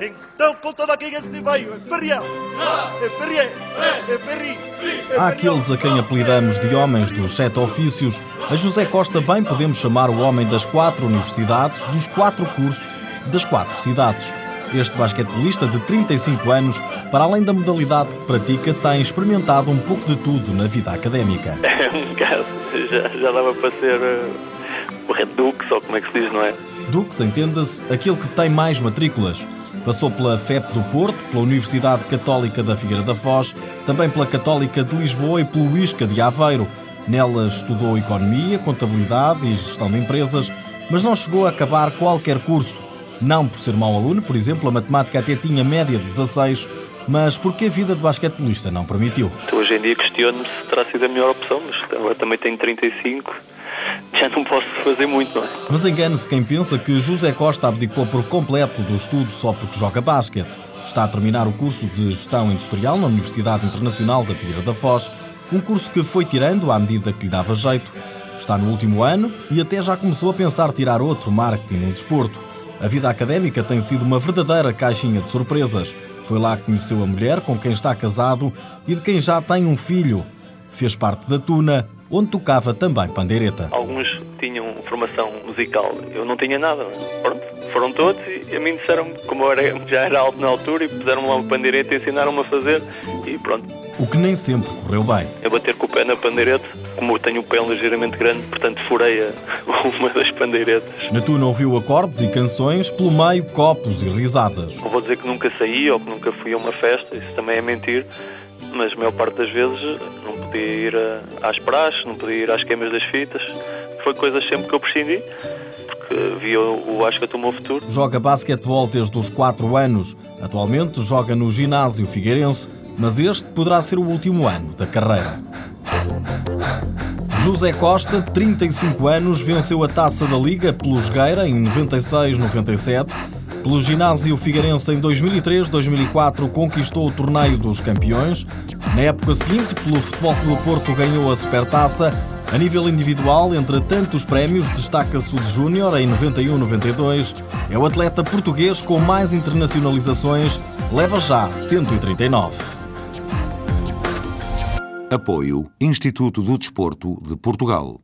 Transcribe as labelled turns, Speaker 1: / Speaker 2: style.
Speaker 1: Então, com toda aqui se veio, é Ferriel! É! É Ferri!
Speaker 2: Há aqueles a quem apelidamos de homens dos sete ofícios. A José Costa bem podemos chamar o homem das quatro universidades, dos quatro cursos, das quatro cidades. Este basquetebolista de 35 anos, para além da modalidade que pratica, tem experimentado um pouco de tudo na vida académica.
Speaker 3: É um caso, já, já dava para ser uh, o Red Dux, ou como é que se diz, não é?
Speaker 2: Dux, entenda-se, aquele que tem mais matrículas. Passou pela FEP do Porto, pela Universidade Católica da Figueira da Foz, também pela Católica de Lisboa e pelo ISCA de Aveiro. Nelas estudou Economia, Contabilidade e Gestão de Empresas, mas não chegou a acabar qualquer curso. Não por ser mau aluno, por exemplo, a matemática até tinha média de 16, mas porque a vida de basquetebolista não permitiu.
Speaker 3: Hoje em dia questiono-me se terá sido a melhor opção, mas agora também tenho 35, já não posso fazer muito, não é?
Speaker 2: Mas engane-se quem pensa que José Costa abdicou por completo do estudo só porque joga basquete. Está a terminar o curso de Gestão Industrial na Universidade Internacional da Figueira da Foz, um curso que foi tirando à medida que lhe dava jeito. Está no último ano e até já começou a pensar tirar outro marketing no desporto. A vida académica tem sido uma verdadeira caixinha de surpresas. Foi lá que conheceu a mulher com quem está casado e de quem já tem um filho. Fez parte da Tuna, onde tocava também pandeireta.
Speaker 3: Alguns tinham formação musical, eu não tinha nada. Pronto, foram todos e a mim disseram como eu era, já era alto na altura e puseram-me lá uma pandeireta e ensinaram-me a fazer e pronto.
Speaker 2: O que nem sempre correu bem.
Speaker 3: Eu bater com o pé na pandeireta, como eu tenho o pé ligeiramente grande, portanto furei uma das pandeiretas.
Speaker 2: Na Tuna ouviu acordes e canções, pelo meio copos e risadas.
Speaker 3: Não vou dizer que nunca saí ou que nunca fui a uma festa, isso também é mentir, mas a maior parte das vezes não podia ir às praxes, não podia ir às queimas das fitas. Foi coisas sempre que eu prescindi, porque via o Asca o meu futuro.
Speaker 2: Joga basquetebol desde os 4 anos. Atualmente joga no ginásio Figueirense, mas este poderá ser o último ano da carreira. José Costa, 35 anos, venceu a taça da Liga pelo Jogueira em 96-97. Pelo ginásio Figueirense em 2003-2004 conquistou o torneio dos campeões. Na época seguinte, pelo Futebol Clube Porto ganhou a Supertaça. A nível individual, entre tantos prémios, destaca-se o de Júnior em 91-92. É o atleta português com mais internacionalizações, leva já 139.
Speaker 4: Apoio Instituto do Desporto de Portugal.